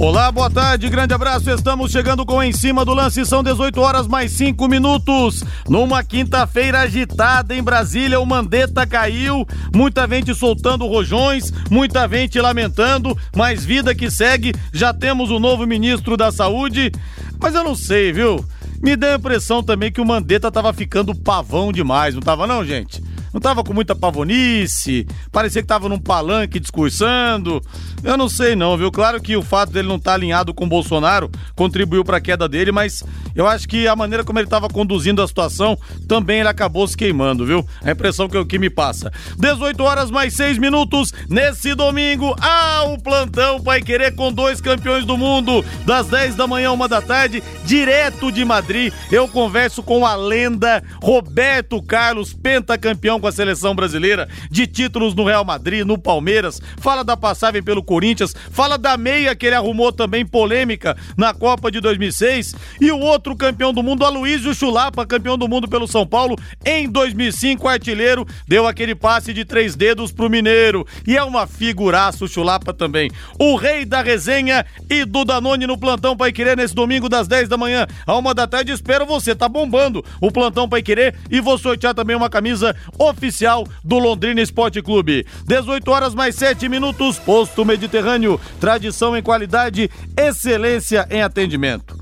Olá, boa tarde, grande abraço. Estamos chegando com Em Cima do Lance. São 18 horas mais 5 minutos. Numa quinta-feira agitada em Brasília, o Mandetta caiu. Muita gente soltando rojões, muita gente lamentando, mas vida que segue. Já temos o novo ministro da Saúde. Mas eu não sei, viu? Me deu a impressão também que o Mandetta tava ficando pavão demais, não tava não, gente? Não tava com muita pavonice, parecia que tava num palanque discursando. Eu não sei não, viu? Claro que o fato dele não estar tá alinhado com o Bolsonaro contribuiu para a queda dele, mas eu acho que a maneira como ele estava conduzindo a situação também ele acabou se queimando, viu? A impressão que, que me passa. 18 horas mais 6 minutos nesse domingo. Ah, o plantão vai querer com dois campeões do mundo das 10 da manhã, uma da tarde, direto de Madrid. Eu converso com a lenda Roberto Carlos, pentacampeão com a seleção brasileira, de títulos no Real Madrid, no Palmeiras, fala da passagem pelo Corinthians, fala da meia que ele arrumou também polêmica na Copa de 2006 e o outro campeão do mundo, Aloysio Chulapa, campeão do mundo pelo São Paulo em 2005, artilheiro, deu aquele passe de três dedos pro Mineiro e é uma figuraça o Chulapa também. O rei da resenha e do Danone no plantão Pai Querer nesse domingo das 10 da manhã a uma da tarde. Espero você, tá bombando o plantão Pai Querer e vou sortear também uma camisa oficial do Londrina Esporte Clube. 18 horas mais 7 minutos, posto Mediterrâneo, tradição em qualidade, excelência em atendimento.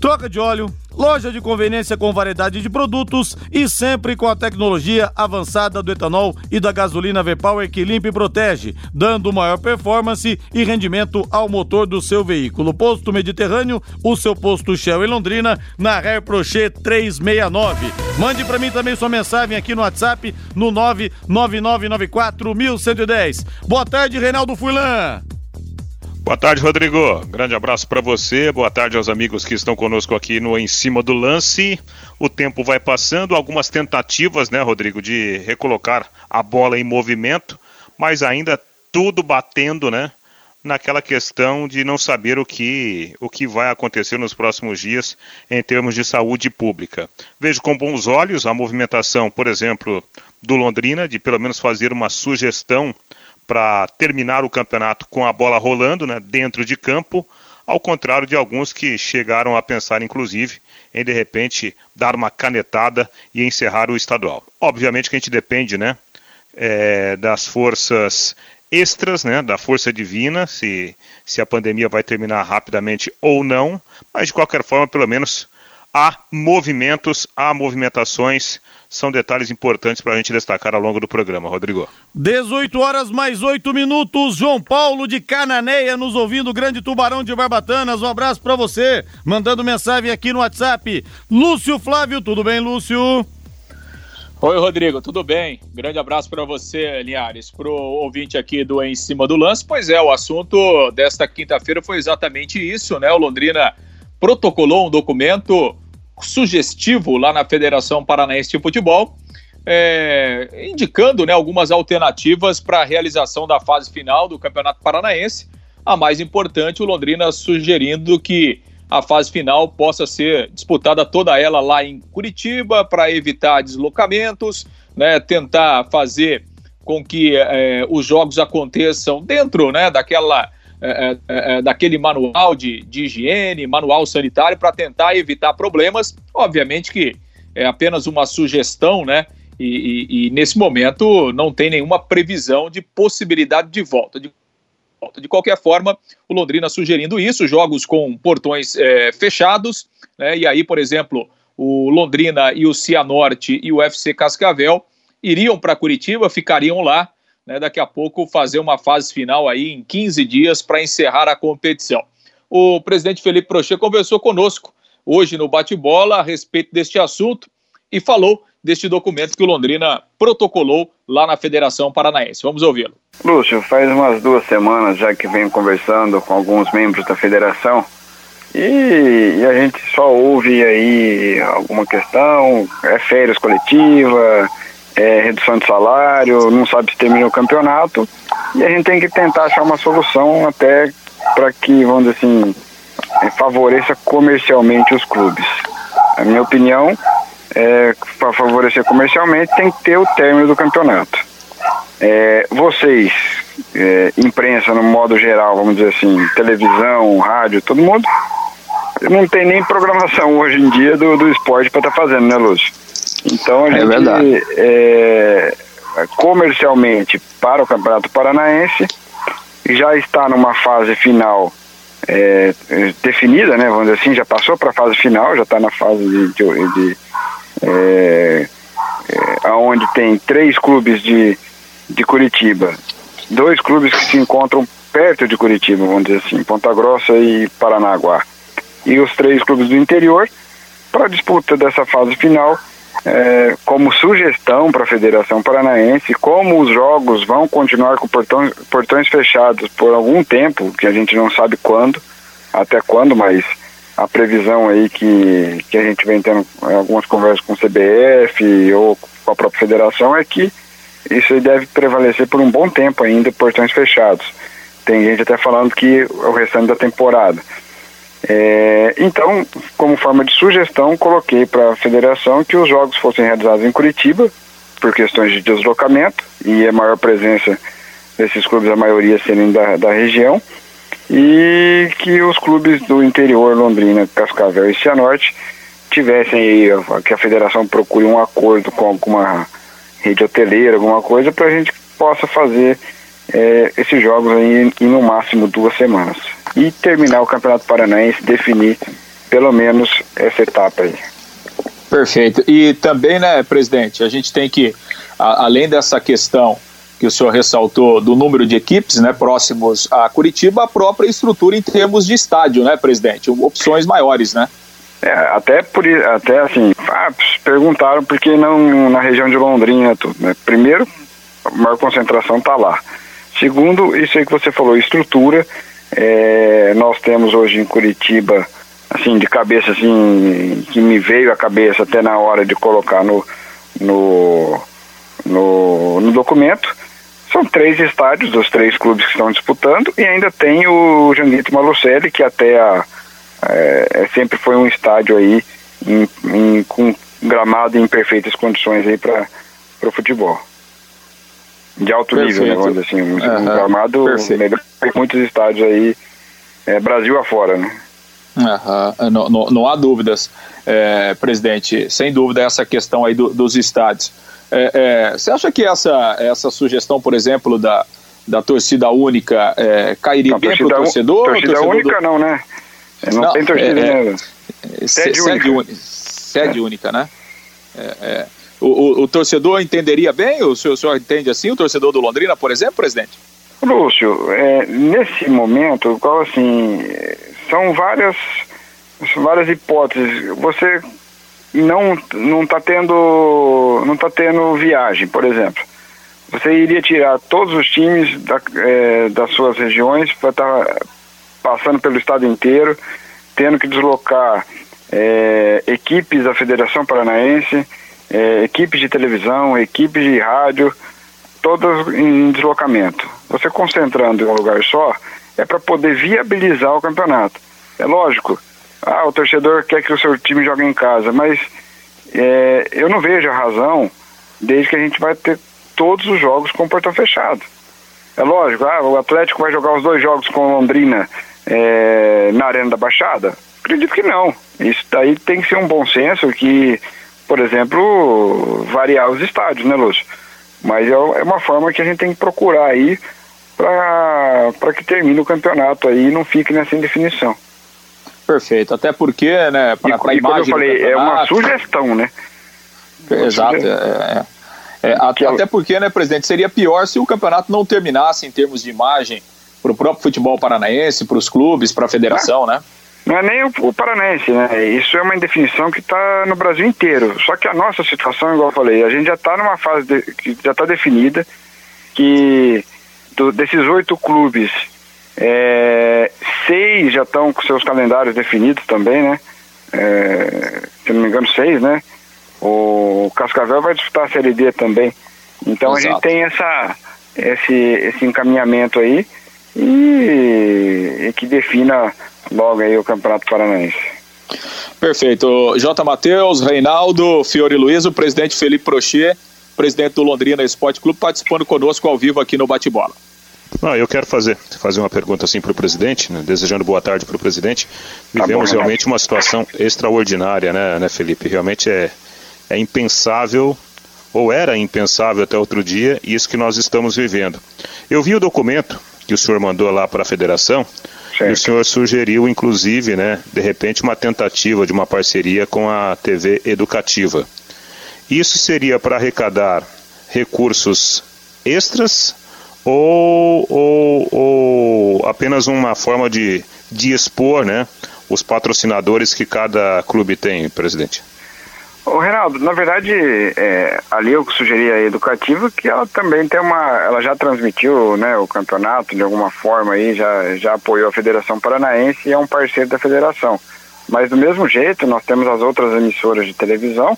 Troca de óleo, loja de conveniência com variedade de produtos e sempre com a tecnologia avançada do etanol e da gasolina V-Power que limpa e protege, dando maior performance e rendimento ao motor do seu veículo. Posto Mediterrâneo, o seu posto Shell em Londrina, na Air Prochet 369. Mande para mim também sua mensagem aqui no WhatsApp no 99994 1110. Boa tarde, Reinaldo Fulan. Boa tarde, Rodrigo. Grande abraço para você. Boa tarde aos amigos que estão conosco aqui no Em Cima do Lance. O tempo vai passando, algumas tentativas, né, Rodrigo, de recolocar a bola em movimento, mas ainda tudo batendo, né, naquela questão de não saber o que, o que vai acontecer nos próximos dias em termos de saúde pública. Vejo com bons olhos a movimentação, por exemplo, do Londrina, de pelo menos fazer uma sugestão para terminar o campeonato com a bola rolando né, dentro de campo, ao contrário de alguns que chegaram a pensar, inclusive, em de repente dar uma canetada e encerrar o estadual. Obviamente que a gente depende né, é, das forças extras, né, da força divina, se, se a pandemia vai terminar rapidamente ou não, mas de qualquer forma, pelo menos há movimentos, há movimentações são detalhes importantes para a gente destacar ao longo do programa, Rodrigo. 18 horas mais 8 minutos. João Paulo de Cananeia nos ouvindo, grande tubarão de Barbatanas. Um abraço para você, mandando mensagem aqui no WhatsApp. Lúcio Flávio, tudo bem, Lúcio? Oi, Rodrigo, tudo bem? Grande abraço para você, Linhares, para o ouvinte aqui do Em Cima do Lance. Pois é, o assunto desta quinta-feira foi exatamente isso, né? O Londrina protocolou um documento sugestivo lá na Federação Paranaense de Futebol, é, indicando né, algumas alternativas para a realização da fase final do Campeonato Paranaense. A mais importante, o Londrina sugerindo que a fase final possa ser disputada toda ela lá em Curitiba para evitar deslocamentos, né, tentar fazer com que é, os jogos aconteçam dentro né, daquela é, é, é, daquele manual de, de higiene, manual sanitário, para tentar evitar problemas. Obviamente que é apenas uma sugestão, né? E, e, e, nesse momento não tem nenhuma previsão de possibilidade de volta. De, de qualquer forma, o Londrina sugerindo isso, jogos com portões é, fechados, né? E aí, por exemplo, o Londrina e o Cianorte e o FC Cascavel iriam para Curitiba, ficariam lá né, daqui a pouco fazer uma fase final aí em 15 dias para encerrar a competição. O presidente Felipe Prochê conversou conosco hoje no bate-bola a respeito deste assunto e falou deste documento que o Londrina protocolou lá na Federação Paranaense. Vamos ouvi-lo. Lúcio, faz umas duas semanas já que venho conversando com alguns membros da federação e, e, a gente só ouve aí alguma questão, é férias coletiva, é redução de salário, não sabe se termina o campeonato, e a gente tem que tentar achar uma solução até para que, vamos dizer assim, é, favoreça comercialmente os clubes. A minha opinião é para favorecer comercialmente tem que ter o término do campeonato. É, vocês, é, imprensa no modo geral, vamos dizer assim, televisão, rádio, todo mundo, não tem nem programação hoje em dia do, do esporte para estar tá fazendo, né, Lúcio? Então a é gente é, comercialmente para o Campeonato Paranaense já está numa fase final é, definida, né? Vamos dizer assim, já passou para a fase final, já está na fase de, de, de é, é, onde tem três clubes de, de Curitiba, dois clubes que se encontram perto de Curitiba, vamos dizer assim, Ponta Grossa e Paranaguá, e os três clubes do interior para a disputa dessa fase final é, como sugestão para a Federação Paranaense, como os jogos vão continuar com portões, portões fechados por algum tempo, que a gente não sabe quando, até quando, mas a previsão aí que, que a gente vem tendo algumas conversas com o CBF ou com a própria federação é que isso aí deve prevalecer por um bom tempo ainda, portões fechados. Tem gente até falando que o restante da temporada. É, então, como forma de sugestão, coloquei para a federação que os jogos fossem realizados em Curitiba, por questões de deslocamento e a maior presença desses clubes, a maioria serem da, da região, e que os clubes do interior, Londrina, Cascavel e Cianorte, tivessem aí, que a federação procure um acordo com alguma rede hoteleira, alguma coisa, para a gente possa fazer é, esses jogos aí em no máximo duas semanas e terminar o Campeonato Paranaense, definir pelo menos essa etapa aí. Perfeito. E também, né, presidente, a gente tem que, a, além dessa questão que o senhor ressaltou do número de equipes, né, próximos a Curitiba, a própria estrutura em termos de estádio, né, presidente? Opções maiores, né? É, até por até assim, ah, perguntaram por que não na região de Londrina tudo, né? Primeiro, a maior concentração está lá. Segundo, isso aí que você falou, estrutura, é, nós temos hoje em Curitiba, assim, de cabeça, assim, que me veio à cabeça até na hora de colocar no, no, no, no documento, são três estádios dos três clubes que estão disputando e ainda tem o Janguito Malucelli, que até a, é, é, sempre foi um estádio aí em, em, com gramado em perfeitas condições aí para o futebol de alto Perfeito. nível, né, vamos assim, um, uhum. um gramado melhor que muitos estádios aí, é, Brasil afora, né? Uhum. Não, não, não, há dúvidas, é, presidente, sem dúvida essa questão aí do, dos estádios. É, é, você acha que essa, essa sugestão, por exemplo, da, da torcida única é, cairia não, bem para o torcedor? Torcida torcedor única do... não, né? Não, não tem torcida, é, né? Sede, única. Sede única, né? É, o, o, o, torcedor entenderia bem? O senhor, o senhor entende assim, o torcedor do Londrina, por exemplo, presidente? Lúcio, é, nesse momento, qual assim, são várias, várias hipóteses. Você não não está tendo não tá tendo viagem, por exemplo. Você iria tirar todos os times da, é, das suas regiões para estar tá passando pelo estado inteiro, tendo que deslocar é, equipes da Federação Paranaense, é, equipes de televisão, equipes de rádio, todas em deslocamento. Você concentrando em um lugar só é para poder viabilizar o campeonato. É lógico, ah, o torcedor quer que o seu time jogue em casa, mas é, eu não vejo a razão desde que a gente vai ter todos os jogos com o portão fechado. É lógico, ah, o Atlético vai jogar os dois jogos com Londrina é, na Arena da Baixada? Acredito que não. Isso daí tem que ser um bom senso que por exemplo, variar os estádios, né, Lúcio? Mas é, é uma forma que a gente tem que procurar aí para que termine o campeonato aí e não fique nessa indefinição. Perfeito, até porque, né, para a imagem eu falei, é uma sugestão, né? Uma Exato, sugestão. É, é, é, até, até porque, né, presidente, seria pior se o campeonato não terminasse em termos de imagem para o próprio futebol paranaense, para os clubes, para a federação, ah. né? Não é nem o, o paranense, né? Isso é uma indefinição que está no Brasil inteiro. Só que a nossa situação, igual eu falei, a gente já está numa fase de, que já está definida que do, desses oito clubes, é, seis já estão com seus calendários definidos também, né? É, se não me engano, seis, né? O Cascavel vai disputar a Série D também. Então Exato. a gente tem essa, esse, esse encaminhamento aí e, e que defina logo aí o Campeonato Paranaense. Perfeito. J. Matheus, Reinaldo, Fiore Luiz, o presidente Felipe Prochet, presidente do Londrina Esporte Clube, participando conosco ao vivo aqui no Bate-Bola. Não, eu quero fazer, fazer uma pergunta assim para o presidente, né, desejando boa tarde para o presidente. Tá Vivemos tá bom, realmente uma situação extraordinária, né, né, Felipe? Realmente é, é impensável, ou era impensável até outro dia, isso que nós estamos vivendo. Eu vi o documento que o senhor mandou lá para a federação, certo. e o senhor sugeriu, inclusive, né, de repente, uma tentativa de uma parceria com a TV educativa. Isso seria para arrecadar recursos extras ou, ou, ou apenas uma forma de, de expor né, os patrocinadores que cada clube tem, presidente? Ô, Reinaldo, na verdade, é, ali eu sugeri a educativa que ela também tem uma. Ela já transmitiu né, o campeonato de alguma forma aí, já, já apoiou a Federação Paranaense e é um parceiro da federação. Mas do mesmo jeito, nós temos as outras emissoras de televisão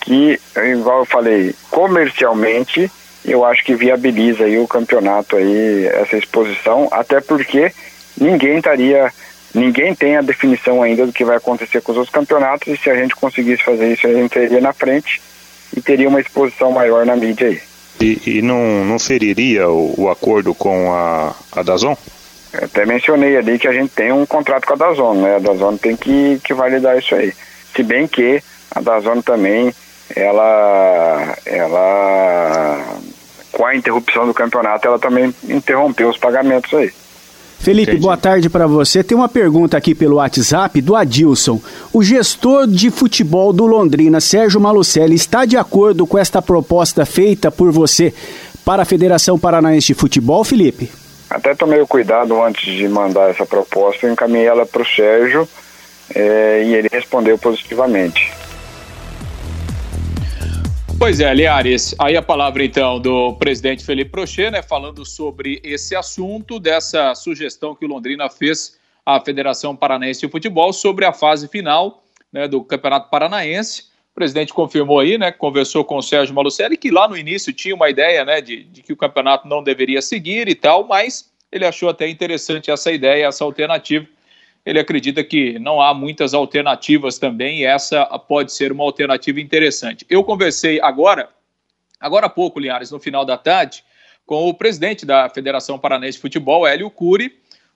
que, igual eu falei, comercialmente eu acho que viabiliza aí o campeonato aí, essa exposição, até porque ninguém estaria, ninguém tem a definição ainda do que vai acontecer com os outros campeonatos e se a gente conseguisse fazer isso, a gente teria na frente e teria uma exposição maior na mídia aí. E, e não, não feriria o, o, acordo com a, a Dazon? Eu até mencionei ali que a gente tem um contrato com a Dazon, né? A Dazon tem que, que validar isso aí. Se bem que a Dazon também ela, ela, com a interrupção do campeonato, ela também interrompeu os pagamentos aí. Felipe, Entendi. boa tarde para você. Tem uma pergunta aqui pelo WhatsApp do Adilson. O gestor de futebol do Londrina, Sérgio Malucelli, está de acordo com esta proposta feita por você para a Federação Paranaense de Futebol, Felipe? Até tomei o cuidado antes de mandar essa proposta, eu encaminhei ela para o Sérgio é, e ele respondeu positivamente. Pois é, Liares, aí a palavra então do presidente Felipe Prochet, né, falando sobre esse assunto, dessa sugestão que o Londrina fez à Federação Paranaense de Futebol sobre a fase final né, do Campeonato Paranaense. O presidente confirmou aí, né, conversou com o Sérgio Malucelli, que lá no início tinha uma ideia né, de, de que o campeonato não deveria seguir e tal, mas ele achou até interessante essa ideia, essa alternativa ele acredita que não há muitas alternativas também e essa pode ser uma alternativa interessante. Eu conversei agora, agora há pouco, Linhares, no final da tarde, com o presidente da Federação Paranaense de Futebol, Hélio Cury.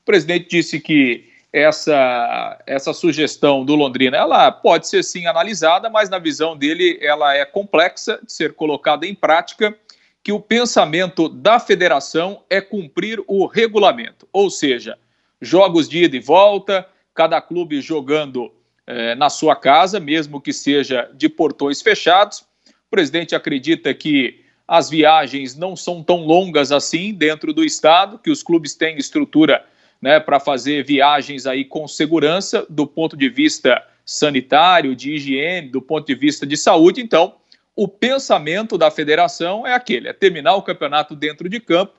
O presidente disse que essa, essa sugestão do Londrina ela pode ser sim analisada, mas na visão dele ela é complexa de ser colocada em prática, que o pensamento da federação é cumprir o regulamento, ou seja, jogos de ida e volta, cada clube jogando eh, na sua casa, mesmo que seja de portões fechados. O presidente acredita que as viagens não são tão longas assim dentro do estado, que os clubes têm estrutura né, para fazer viagens aí com segurança do ponto de vista sanitário, de higiene, do ponto de vista de saúde. Então, o pensamento da federação é aquele: é terminar o campeonato dentro de campo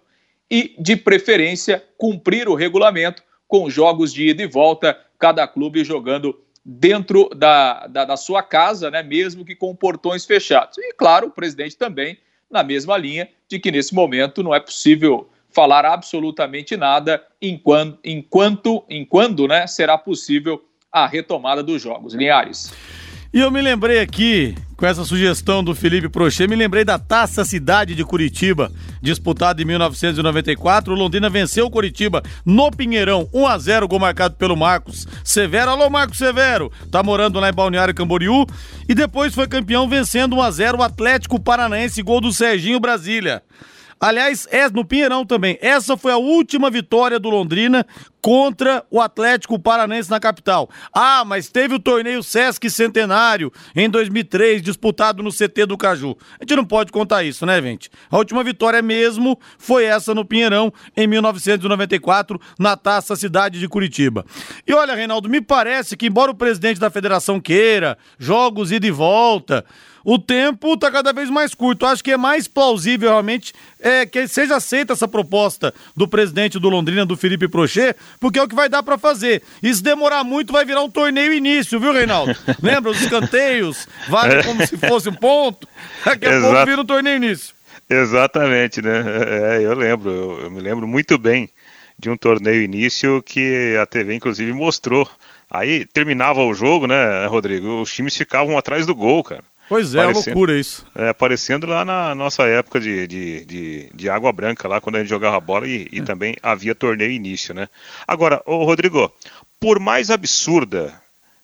e, de preferência, cumprir o regulamento com jogos de ida e volta, cada clube jogando dentro da, da, da, sua casa, né, mesmo que com portões fechados. E, claro, o presidente também na mesma linha de que nesse momento não é possível falar absolutamente nada enquanto, enquanto, enquanto né, será possível a retomada dos jogos. Linhares. E eu me lembrei aqui, com essa sugestão do Felipe Prochet, me lembrei da Taça Cidade de Curitiba, disputada em 1994. O Londrina venceu o Curitiba no Pinheirão, 1 a 0 gol marcado pelo Marcos Severo. Alô, Marcos Severo, tá morando lá em Balneário Camboriú. E depois foi campeão vencendo 1 a 0 o Atlético Paranaense, gol do Serginho Brasília. Aliás, é no Pinheirão também. Essa foi a última vitória do Londrina contra o Atlético Paranense na capital. Ah, mas teve o torneio Sesc Centenário em 2003, disputado no CT do Caju. A gente não pode contar isso, né, gente? A última vitória mesmo foi essa no Pinheirão em 1994, na Taça Cidade de Curitiba. E olha, Reinaldo, me parece que embora o presidente da federação queira jogos ida e volta, o tempo está cada vez mais curto. Acho que é mais plausível realmente é, é, que seja aceita essa proposta do presidente do Londrina, do Felipe Prochê, porque é o que vai dar para fazer. E se demorar muito, vai virar um torneio início, viu, Reinaldo? Lembra os escanteios? Vale é. como se fosse um ponto. Daqui a Exato. pouco vira um torneio início. Exatamente, né? É, eu lembro, eu, eu me lembro muito bem de um torneio início que a TV inclusive mostrou. Aí terminava o jogo, né, Rodrigo? Os times ficavam atrás do gol, cara. Pois é, é loucura isso. É, aparecendo lá na nossa época de, de, de, de, água branca, lá quando a gente jogava bola e, e é. também havia torneio início, né? Agora, ô Rodrigo, por mais absurda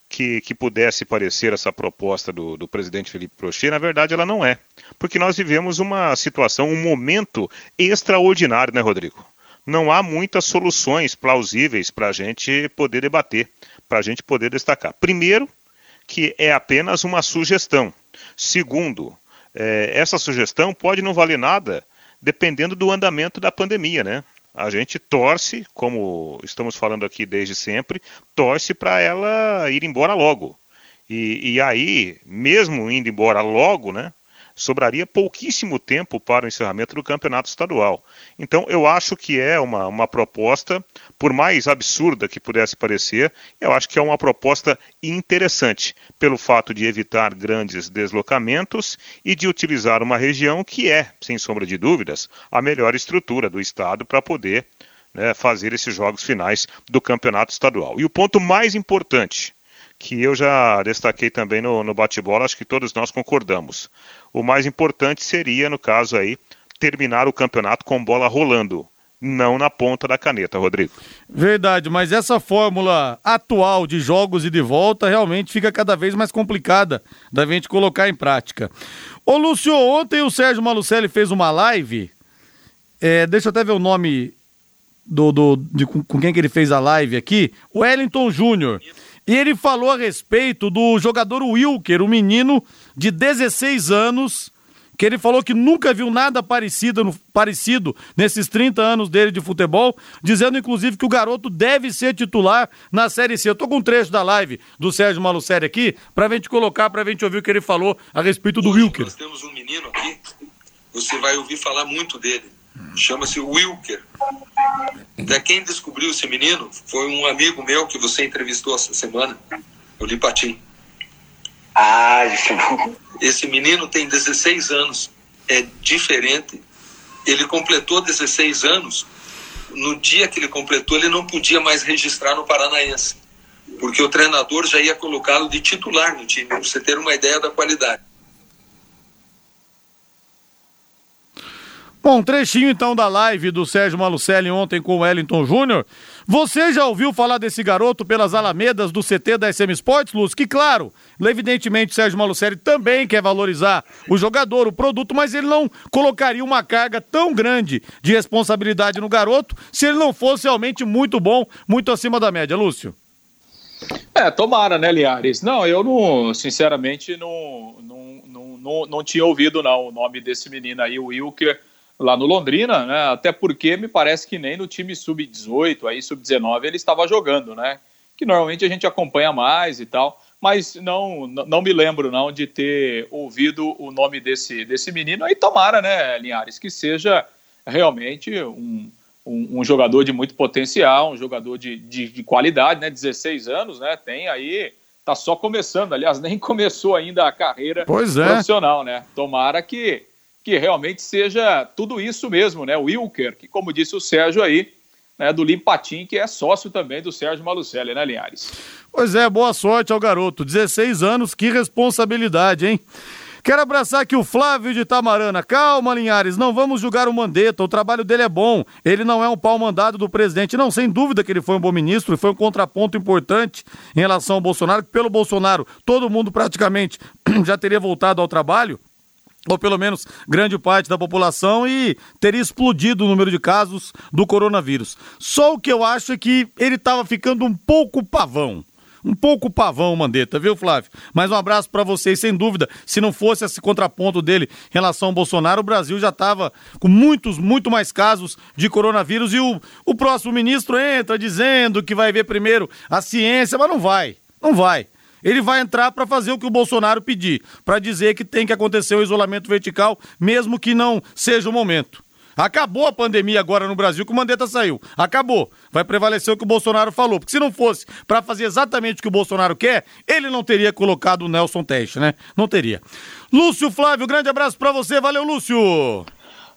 que, que pudesse parecer essa proposta do, do presidente Felipe Prochet, na verdade ela não é. Porque nós vivemos uma situação, um momento extraordinário, né, Rodrigo? Não há muitas soluções plausíveis para a gente poder debater, para a gente poder destacar. Primeiro, que é apenas uma sugestão. Segundo, é, essa sugestão pode não valer nada dependendo do andamento da pandemia, né? A gente torce, como estamos falando aqui desde sempre, torce para ela ir embora logo. E, e, aí, mesmo indo embora logo, né? Sobraria pouquíssimo tempo para o encerramento do campeonato estadual. Então, eu acho que é uma, uma proposta, por mais absurda que pudesse parecer, eu acho que é uma proposta interessante, pelo fato de evitar grandes deslocamentos e de utilizar uma região que é, sem sombra de dúvidas, a melhor estrutura do estado para poder né, fazer esses jogos finais do campeonato estadual. E o ponto mais importante que eu já destaquei também no, no bate-bola, acho que todos nós concordamos. O mais importante seria, no caso aí, terminar o campeonato com bola rolando, não na ponta da caneta, Rodrigo. Verdade, mas essa fórmula atual de jogos e de volta realmente fica cada vez mais complicada da gente colocar em prática. Ô Lúcio, ontem o Sérgio Malucelli fez uma live, é, deixa eu até ver o nome do, do de, com quem que ele fez a live aqui, o Wellington Júnior. E ele falou a respeito do jogador Wilker, um menino de 16 anos, que ele falou que nunca viu nada parecido, parecido nesses 30 anos dele de futebol, dizendo inclusive que o garoto deve ser titular na Série C. Eu tô com um trecho da live do Sérgio Malucelli aqui, pra gente colocar, pra gente ouvir o que ele falou a respeito do Hoje Wilker. Nós temos um menino aqui, você vai ouvir falar muito dele chama-se Wilker. Até quem descobriu esse menino foi um amigo meu que você entrevistou essa semana, o Lipatim. Ah, isso Esse menino tem 16 anos, é diferente. Ele completou 16 anos. No dia que ele completou, ele não podia mais registrar no Paranaense, porque o treinador já ia colocá-lo de titular no time, para você ter uma ideia da qualidade. Bom, trechinho então da live do Sérgio Malucelli ontem com o Wellington Júnior. Você já ouviu falar desse garoto pelas alamedas do CT da SM Sports, Luz? Que claro, evidentemente o Sérgio Malucelli também quer valorizar o jogador, o produto, mas ele não colocaria uma carga tão grande de responsabilidade no garoto se ele não fosse realmente muito bom, muito acima da média, Lúcio. É, tomara, né, Liares? Não, eu não, sinceramente, não, não, não, não, não tinha ouvido não, o nome desse menino aí, o Wilker lá no Londrina, né? Até porque me parece que nem no time sub-18, aí sub-19 ele estava jogando, né? Que normalmente a gente acompanha mais e tal, mas não não me lembro não de ter ouvido o nome desse desse menino. Aí tomara, né, Linhares, que seja realmente um, um, um jogador de muito potencial, um jogador de, de, de, qualidade, né? 16 anos, né? Tem aí tá só começando, aliás, nem começou ainda a carreira é. profissional, né? Tomara que que realmente seja tudo isso mesmo, né? O Wilker, que como disse o Sérgio aí, né, do Limpatim, que é sócio também do Sérgio Malucelli, né, Linhares? Pois é, boa sorte ao garoto. 16 anos, que responsabilidade, hein? Quero abraçar aqui o Flávio de Tamarana. Calma, Linhares, não vamos julgar o Mandetta. O trabalho dele é bom. Ele não é um pau mandado do presidente. Não, sem dúvida que ele foi um bom ministro e foi um contraponto importante em relação ao Bolsonaro. Pelo Bolsonaro, todo mundo praticamente já teria voltado ao trabalho ou pelo menos grande parte da população, e teria explodido o número de casos do coronavírus. Só o que eu acho é que ele estava ficando um pouco pavão. Um pouco pavão, Mandetta, viu, Flávio? Mas um abraço para vocês, sem dúvida. Se não fosse esse contraponto dele em relação ao Bolsonaro, o Brasil já estava com muitos, muito mais casos de coronavírus. E o, o próximo ministro entra dizendo que vai ver primeiro a ciência, mas não vai. Não vai. Ele vai entrar para fazer o que o Bolsonaro pedir, para dizer que tem que acontecer o isolamento vertical, mesmo que não seja o momento. Acabou a pandemia agora no Brasil que o Mandetta saiu. Acabou. Vai prevalecer o que o Bolsonaro falou. Porque se não fosse para fazer exatamente o que o Bolsonaro quer, ele não teria colocado o Nelson Teste, né? Não teria. Lúcio Flávio, grande abraço para você. Valeu, Lúcio.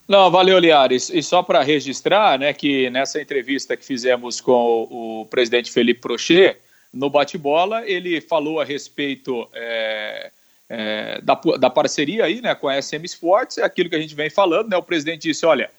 Não, valeu, Liares. E só para registrar, né, que nessa entrevista que fizemos com o, o presidente Felipe Prochet, no bate-bola, ele falou a respeito é, é, da, da, parceria aí, né, com a SM Sports, é aquilo que a gente vem falando, né, o presidente disse, olha,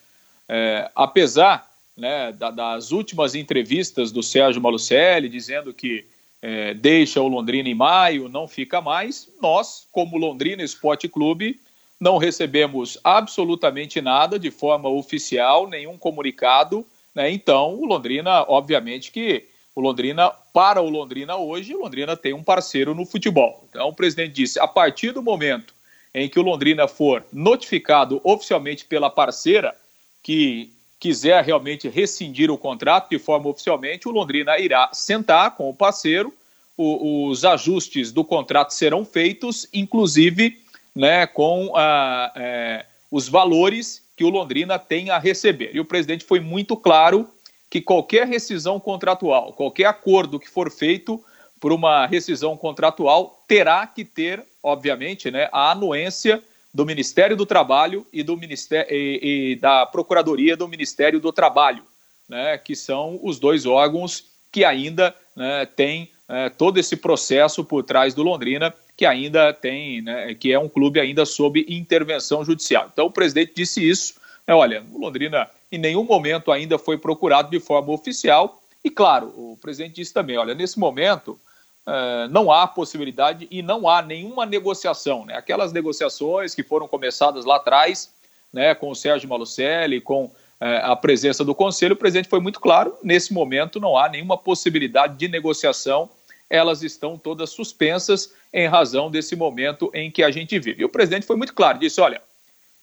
é, apesar né, da, das últimas entrevistas do Sérgio Malucelli, dizendo que é, deixa o Londrina em maio, não fica mais, nós, como Londrina Esporte Clube, não recebemos absolutamente nada de forma oficial, nenhum comunicado, né, então o Londrina, obviamente que o Londrina, para o Londrina hoje, o Londrina tem um parceiro no futebol. Então o presidente disse: a partir do momento em que o Londrina for notificado oficialmente pela parceira que quiser realmente rescindir o contrato de forma oficialmente, o Londrina irá sentar com o parceiro, o, os ajustes do contrato serão feitos, inclusive né, com a, é, os valores que o Londrina tem a receber. E o presidente foi muito claro que qualquer rescisão contratual, qualquer acordo que for feito por uma rescisão contratual, terá que ter, obviamente, né, a anuência do Ministério do Trabalho e, do Ministério, e, e da Procuradoria do Ministério do Trabalho, né, que são os dois órgãos que ainda né, têm é, todo esse processo por trás do Londrina, que ainda tem, né, que é um clube ainda sob intervenção judicial. Então o presidente disse isso, né, olha, o Londrina em nenhum momento ainda foi procurado de forma oficial. E, claro, o presidente disse também: olha, nesse momento uh, não há possibilidade e não há nenhuma negociação. Né? Aquelas negociações que foram começadas lá atrás, né, com o Sérgio Malucelli, com uh, a presença do Conselho, o presidente foi muito claro: nesse momento não há nenhuma possibilidade de negociação. Elas estão todas suspensas em razão desse momento em que a gente vive. E o presidente foi muito claro: disse, olha.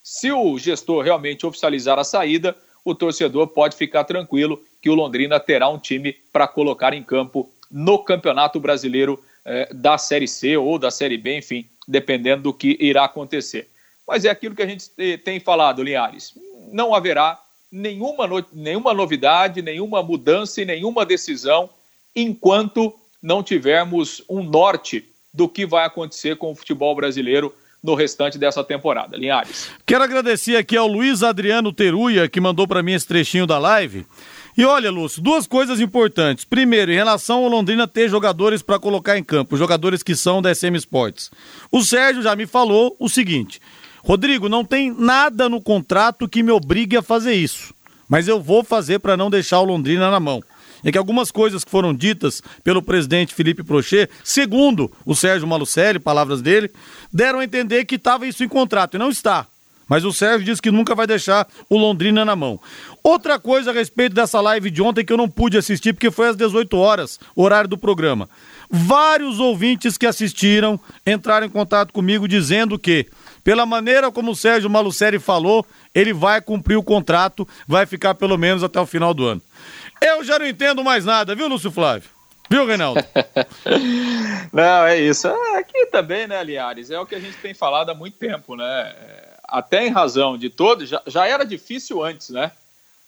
Se o gestor realmente oficializar a saída, o torcedor pode ficar tranquilo que o Londrina terá um time para colocar em campo no Campeonato Brasileiro eh, da Série C ou da Série B, enfim, dependendo do que irá acontecer. Mas é aquilo que a gente tem falado, Linhares. Não haverá nenhuma, no, nenhuma novidade, nenhuma mudança e nenhuma decisão enquanto não tivermos um norte do que vai acontecer com o futebol brasileiro no restante dessa temporada. Linhares. Quero agradecer aqui ao Luiz Adriano Teruia, que mandou para mim esse trechinho da live. E olha, Lúcio, duas coisas importantes. Primeiro, em relação ao Londrina ter jogadores para colocar em campo, jogadores que são da SM Sports. O Sérgio já me falou o seguinte: Rodrigo, não tem nada no contrato que me obrigue a fazer isso, mas eu vou fazer para não deixar o Londrina na mão é que algumas coisas que foram ditas pelo presidente Felipe Prochet, segundo o Sérgio Malucelli, palavras dele, deram a entender que estava isso em contrato, e não está. Mas o Sérgio disse que nunca vai deixar o Londrina na mão. Outra coisa a respeito dessa live de ontem que eu não pude assistir porque foi às 18 horas, horário do programa. Vários ouvintes que assistiram entraram em contato comigo dizendo que, pela maneira como o Sérgio Malucelli falou, ele vai cumprir o contrato, vai ficar pelo menos até o final do ano. Eu já não entendo mais nada, viu, Lúcio Flávio? Viu, Reinaldo? não, é isso. É, aqui também, né, Liares? É o que a gente tem falado há muito tempo, né? É, até em razão de todos, já, já era difícil antes, né?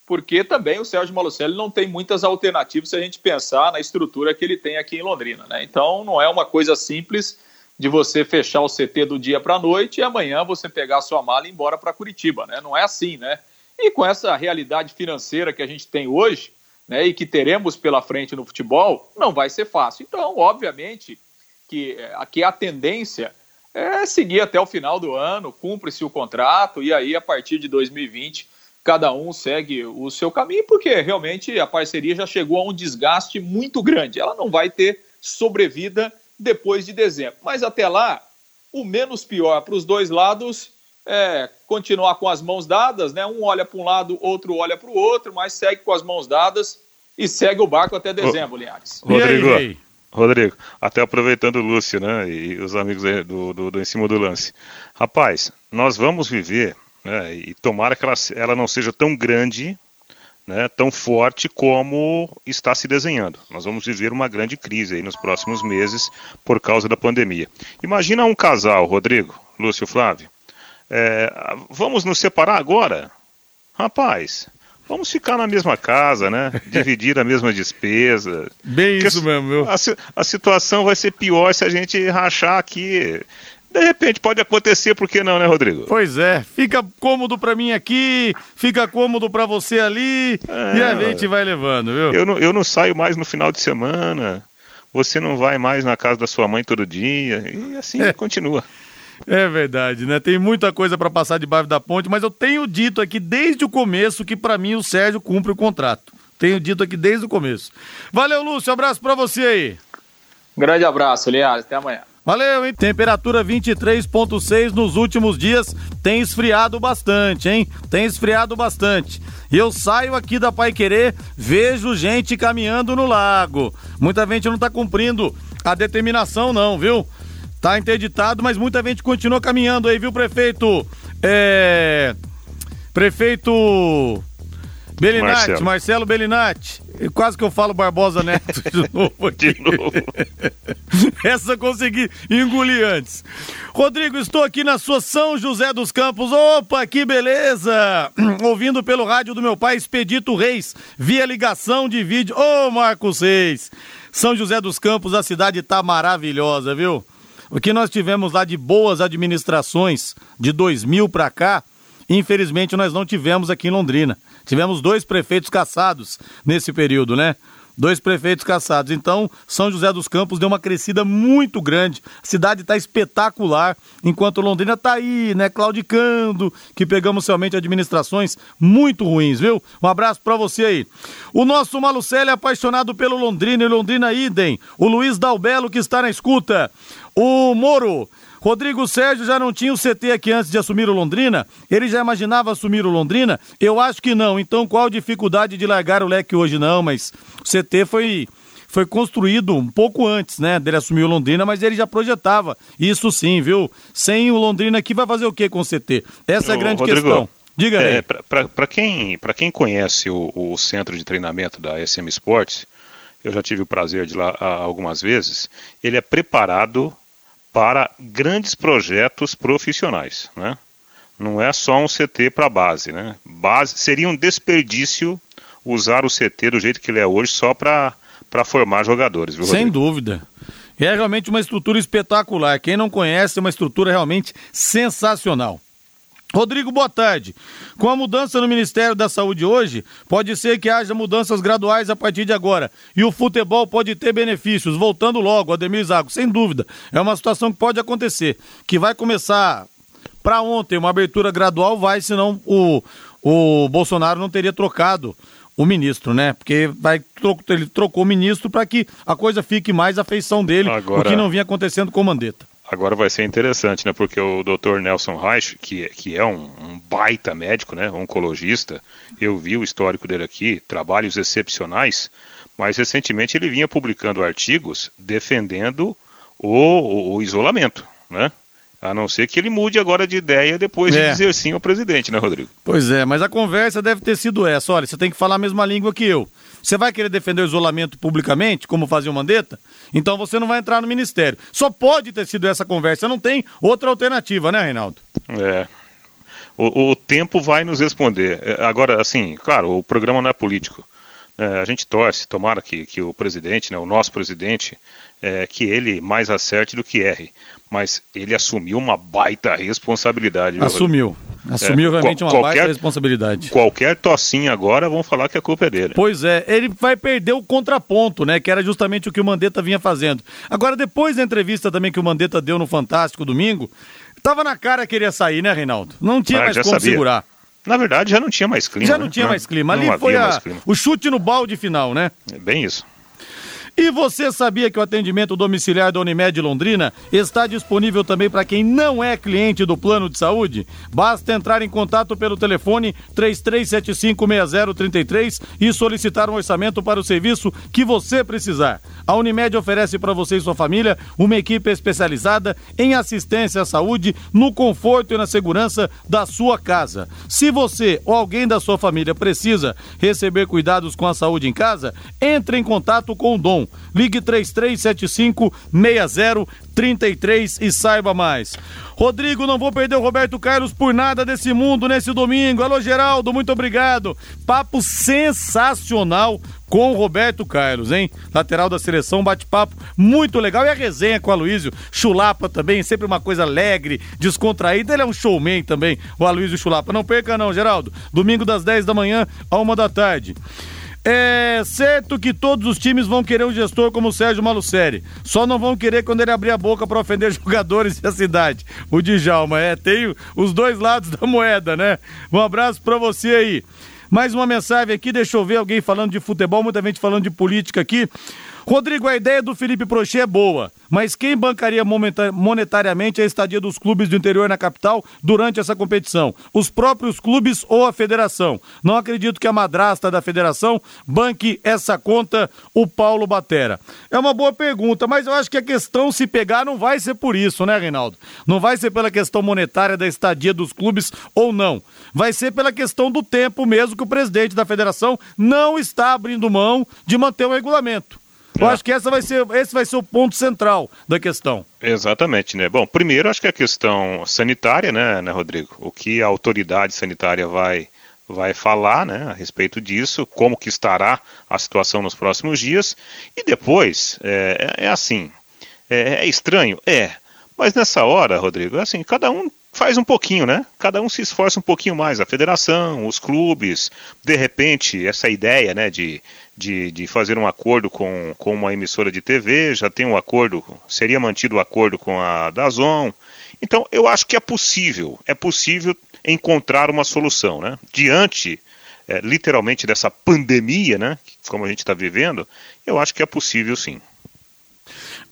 Porque também o Sérgio Malucelli não tem muitas alternativas se a gente pensar na estrutura que ele tem aqui em Londrina, né? Então não é uma coisa simples de você fechar o CT do dia para a noite e amanhã você pegar a sua mala e ir embora para Curitiba, né? Não é assim, né? E com essa realidade financeira que a gente tem hoje, né, e que teremos pela frente no futebol, não vai ser fácil. Então, obviamente, que aqui a tendência é seguir até o final do ano, cumpre-se o contrato, e aí a partir de 2020 cada um segue o seu caminho, porque realmente a parceria já chegou a um desgaste muito grande. Ela não vai ter sobrevida depois de dezembro. Mas até lá, o menos pior para os dois lados é, continuar com as mãos dadas, né? Um olha para um lado, outro olha para o outro, mas segue com as mãos dadas e segue o barco até dezembro, Linhares. Rodrigo, aí, Rodrigo, até aproveitando o Lúcio, né? E os amigos do, do, do Em Cima do Lance. Rapaz, nós vamos viver, né? E tomara que ela, ela não seja tão grande, né, tão forte como está se desenhando. Nós vamos viver uma grande crise aí nos próximos meses por causa da pandemia. Imagina um casal, Rodrigo, Lúcio Flávio, é, vamos nos separar agora? rapaz, vamos ficar na mesma casa, né? Dividir a mesma despesa. Bem Porque isso mesmo, viu? A, a situação vai ser pior se a gente rachar aqui. De repente pode acontecer, por que não, né, Rodrigo? Pois é, fica cômodo para mim aqui, fica cômodo para você ali, é, e a gente vai levando, viu? Eu não, eu não saio mais no final de semana, você não vai mais na casa da sua mãe todo dia, e assim é. continua. É verdade, né? Tem muita coisa para passar debaixo da ponte, mas eu tenho dito aqui desde o começo que para mim o Sérgio cumpre o contrato. Tenho dito aqui desde o começo. Valeu, Lúcio, abraço para você aí. Grande abraço, Linhares, até amanhã. Valeu, hein? Temperatura 23.6 nos últimos dias. Tem esfriado bastante, hein? Tem esfriado bastante. E eu saio aqui da Pai Querer, vejo gente caminhando no lago. Muita gente não tá cumprindo a determinação, não, viu? Tá interditado, mas muita gente continua caminhando aí, viu, prefeito? É. Prefeito. Belinati, Marcelo, Marcelo Belinati. Quase que eu falo Barbosa Neto de novo aqui. De novo. Essa eu consegui engolir antes. Rodrigo, estou aqui na sua São José dos Campos. Opa, que beleza! Ouvindo pelo rádio do meu pai, Expedito Reis, via ligação de vídeo. Ô, oh, Marcos Reis! São José dos Campos, a cidade tá maravilhosa, viu? O que nós tivemos lá de boas administrações de 2000 para cá, infelizmente nós não tivemos aqui em Londrina. Tivemos dois prefeitos caçados nesse período, né? dois prefeitos caçados. Então, São José dos Campos deu uma crescida muito grande. A cidade está espetacular, enquanto Londrina está aí, né, claudicando, que pegamos realmente administrações muito ruins, viu? Um abraço para você aí. O nosso Malucelli é apaixonado pelo Londrina e Londrina idem. O Luiz Dalbelo que está na escuta. O Moro Rodrigo Sérgio já não tinha o CT aqui antes de assumir o Londrina? Ele já imaginava assumir o Londrina? Eu acho que não. Então qual a dificuldade de largar o leque hoje? Não, mas o CT foi foi construído um pouco antes, né, dele assumir o Londrina, mas ele já projetava. Isso sim, viu? Sem o Londrina aqui vai fazer o que com o CT? Essa é a grande Rodrigo, questão. Diga aí. É, Para quem, quem conhece o, o, centro de treinamento da SM Sports, eu já tive o prazer de ir lá algumas vezes, ele é preparado para grandes projetos profissionais, né? Não é só um CT para base, né? Base seria um desperdício usar o CT do jeito que ele é hoje só para para formar jogadores, viu, Sem dúvida. É realmente uma estrutura espetacular. Quem não conhece, é uma estrutura realmente sensacional. Rodrigo, boa tarde. Com a mudança no Ministério da Saúde hoje, pode ser que haja mudanças graduais a partir de agora. E o futebol pode ter benefícios. Voltando logo, Ademir Zago, sem dúvida. É uma situação que pode acontecer. Que vai começar para ontem, uma abertura gradual, vai, senão o, o Bolsonaro não teria trocado o ministro, né? Porque vai, ele trocou o ministro para que a coisa fique mais à feição dele, Agora... o que não vinha acontecendo com o Mandetta. Agora vai ser interessante, né? Porque o Dr. Nelson Reich, que, que é um, um, baita médico, né? Oncologista, eu vi o histórico dele aqui, trabalhos excepcionais, mas recentemente ele vinha publicando artigos defendendo o, o, o isolamento, né? A não ser que ele mude agora de ideia depois é. de dizer sim ao presidente, né, Rodrigo? Pois é, mas a conversa deve ter sido essa. Olha, você tem que falar a mesma língua que eu. Você vai querer defender o isolamento publicamente, como fazia o Mandetta? Então você não vai entrar no ministério. Só pode ter sido essa conversa, não tem outra alternativa, né, Reinaldo? É. O, o tempo vai nos responder. É, agora, assim, claro, o programa não é político. É, a gente torce, tomara que, que o presidente, né, o nosso presidente, é, que ele mais acerte do que erre. Mas ele assumiu uma baita responsabilidade. Assumiu. Assumiu é, realmente uma qualquer, baita responsabilidade. Qualquer tocinha agora vão falar que a culpa é dele. Pois é, ele vai perder o contraponto, né? Que era justamente o que o Mandetta vinha fazendo. Agora, depois da entrevista também que o Mandetta deu no Fantástico domingo, tava na cara que ele ia sair, né, Reinaldo? Não tinha ah, mais como sabia. segurar. Na verdade, já não tinha mais clima. Já não né? tinha mais clima. Ali foi a, o chute no balde final, né? É bem isso. E você sabia que o atendimento domiciliar da Unimed Londrina está disponível também para quem não é cliente do plano de saúde? Basta entrar em contato pelo telefone 33756033 e solicitar um orçamento para o serviço que você precisar. A Unimed oferece para você e sua família uma equipe especializada em assistência à saúde no conforto e na segurança da sua casa. Se você ou alguém da sua família precisa receber cuidados com a saúde em casa, entre em contato com o Dom seleção. Ligue 3375 6033 e saiba mais. Rodrigo, não vou perder o Roberto Carlos por nada desse mundo nesse domingo. Alô, Geraldo, muito obrigado. Papo sensacional com o Roberto Carlos, hein? Lateral da seleção, bate-papo muito legal. E a resenha com o Aloysio Chulapa também, sempre uma coisa alegre, descontraída. Ele é um showman também, o Aloysio Chulapa. Não perca não, Geraldo. Domingo das 10 da manhã a uma da tarde. É certo que todos os times vão querer um gestor como o Sérgio Malucelli. Só não vão querer quando ele abrir a boca para ofender jogadores e a cidade. O Djalma, é, tem os dois lados da moeda, né? Um abraço para você aí. Mais uma mensagem aqui, deixa eu ver alguém falando de futebol, muita gente falando de política aqui. Rodrigo, a ideia do Felipe Prochê é boa, mas quem bancaria monetariamente a estadia dos clubes do interior na capital durante essa competição? Os próprios clubes ou a federação? Não acredito que a madrasta da federação banque essa conta, o Paulo Batera. É uma boa pergunta, mas eu acho que a questão, se pegar, não vai ser por isso, né, Reinaldo? Não vai ser pela questão monetária da estadia dos clubes ou não. Vai ser pela questão do tempo mesmo que o presidente da federação não está abrindo mão de manter o regulamento. Eu é. acho que essa vai ser, esse vai ser o ponto central da questão. Exatamente, né? Bom, primeiro acho que a questão sanitária, né, né, Rodrigo? O que a autoridade sanitária vai vai falar, né, a respeito disso, como que estará a situação nos próximos dias e depois é, é, é assim, é, é estranho, é, mas nessa hora, Rodrigo, é assim, cada um faz um pouquinho, né? Cada um se esforça um pouquinho mais. A federação, os clubes, de repente, essa ideia, né, de, de, de fazer um acordo com, com uma emissora de TV, já tem um acordo, seria mantido o acordo com a Dazon. Então, eu acho que é possível, é possível encontrar uma solução, né? Diante, é, literalmente, dessa pandemia, né, como a gente está vivendo, eu acho que é possível sim.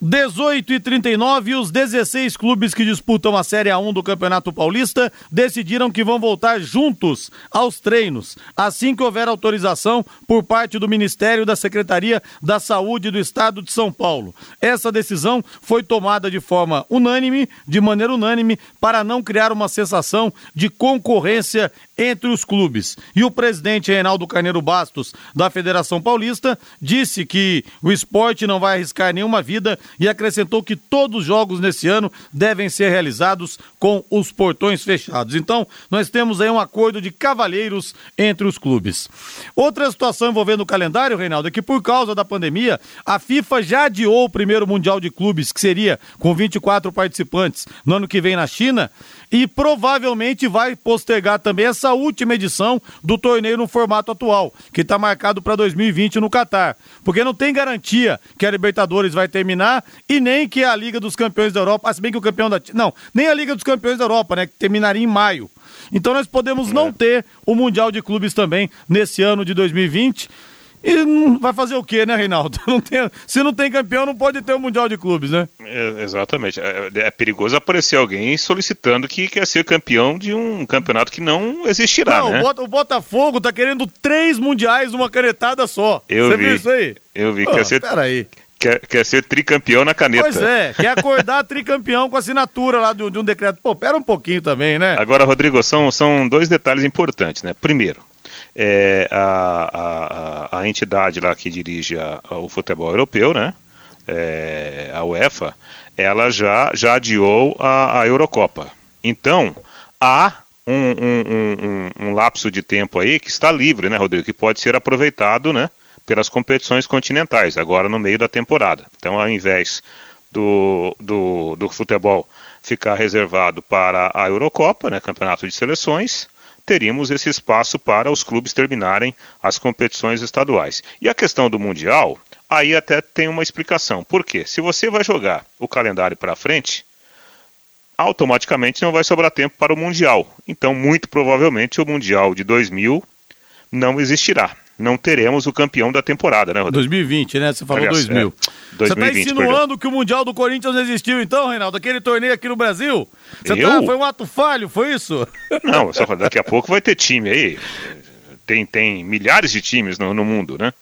18 e 39, os 16 clubes que disputam a Série A1 do Campeonato Paulista decidiram que vão voltar juntos aos treinos, assim que houver autorização por parte do Ministério da Secretaria da Saúde do Estado de São Paulo. Essa decisão foi tomada de forma unânime, de maneira unânime, para não criar uma sensação de concorrência entre os clubes. E o presidente Reinaldo Carneiro Bastos, da Federação Paulista, disse que o esporte não vai arriscar nenhuma vida e acrescentou que todos os jogos nesse ano devem ser realizados com os portões fechados. Então, nós temos aí um acordo de cavalheiros entre os clubes. Outra situação envolvendo o calendário, Reinaldo, é que por causa da pandemia, a FIFA já adiou o primeiro Mundial de Clubes, que seria com 24 participantes no ano que vem na China e provavelmente vai postergar também essa última edição do torneio no formato atual, que está marcado para 2020 no Catar. Porque não tem garantia que a Libertadores vai terminar e nem que a Liga dos Campeões da Europa, ah, se bem que o campeão da. Não, nem a Liga dos Campeões da Europa, né? Que terminaria em maio. Então nós podemos não é. ter o Mundial de Clubes também nesse ano de 2020. E vai fazer o quê, né, Reinaldo? Não tem, se não tem campeão, não pode ter o um Mundial de Clubes, né? É, exatamente. É, é, perigoso aparecer alguém solicitando que quer ser campeão de um campeonato que não existirá, não, né? O Botafogo tá querendo três mundiais numa canetada só. Eu Você vi. viu isso aí? Eu vi. Pô, quer ser... Peraí. Quer, quer ser tricampeão na caneta. Pois é, quer acordar tricampeão com assinatura lá de, de um decreto. Pô, pera um pouquinho também, né? Agora, Rodrigo, são, são dois detalhes importantes, né? Primeiro, é, a, a, a, entidade lá que dirige a, o futebol europeu, né? É, a UEFA, ela já, já adiou a, a Eurocopa. Então, há um, um, um, um, lapso de tempo aí que está livre, né, Rodrigo? Que pode ser aproveitado, né? Pelas competições continentais, agora no meio da temporada. Então, ao invés do, do, do futebol ficar reservado para a Eurocopa, né, campeonato de seleções, teríamos esse espaço para os clubes terminarem as competições estaduais. E a questão do Mundial, aí até tem uma explicação. Por quê? Se você vai jogar o calendário para frente, automaticamente não vai sobrar tempo para o Mundial. Então, muito provavelmente, o Mundial de 2000 não existirá não teremos o campeão da temporada, né, Rodrigo? 2020, né? Você falou Aliás, 2000. É, 2020, Você está insinuando perdão. que o Mundial do Corinthians existiu, então, Reinaldo? Aquele torneio aqui no Brasil? Você tá, foi um ato falho, foi isso? Não, só daqui a pouco vai ter time aí. Tem, tem milhares de times no, no mundo, né?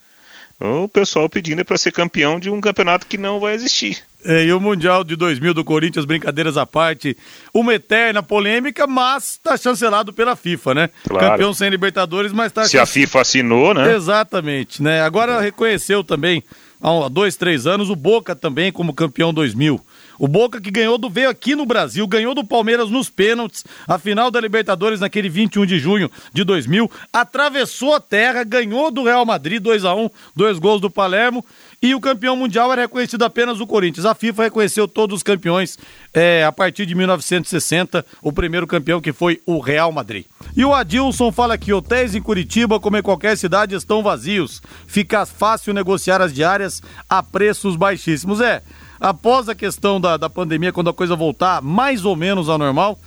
O pessoal pedindo para ser campeão de um campeonato que não vai existir. É, e o Mundial de 2000 do Corinthians, brincadeiras à parte, uma eterna polêmica, mas está chancelado pela FIFA, né? Claro. Campeão sem Libertadores, mas está... Se a FIFA assinou, né? Exatamente, né? Agora reconheceu também há dois, três anos, o Boca também como campeão 2000. O Boca que ganhou do veio aqui no Brasil, ganhou do Palmeiras nos pênaltis, a final da Libertadores naquele 21 de junho de 2000, atravessou a terra, ganhou do Real Madrid 2 a 1, dois gols do Palermo e o campeão mundial era reconhecido apenas o Corinthians. A FIFA reconheceu todos os campeões é, a partir de 1960, o primeiro campeão que foi o Real Madrid. E o Adilson fala que hotéis em Curitiba, como em qualquer cidade, estão vazios. Fica fácil negociar as diárias a preços baixíssimos. É, após a questão da, da pandemia, quando a coisa voltar mais ou menos ao normal,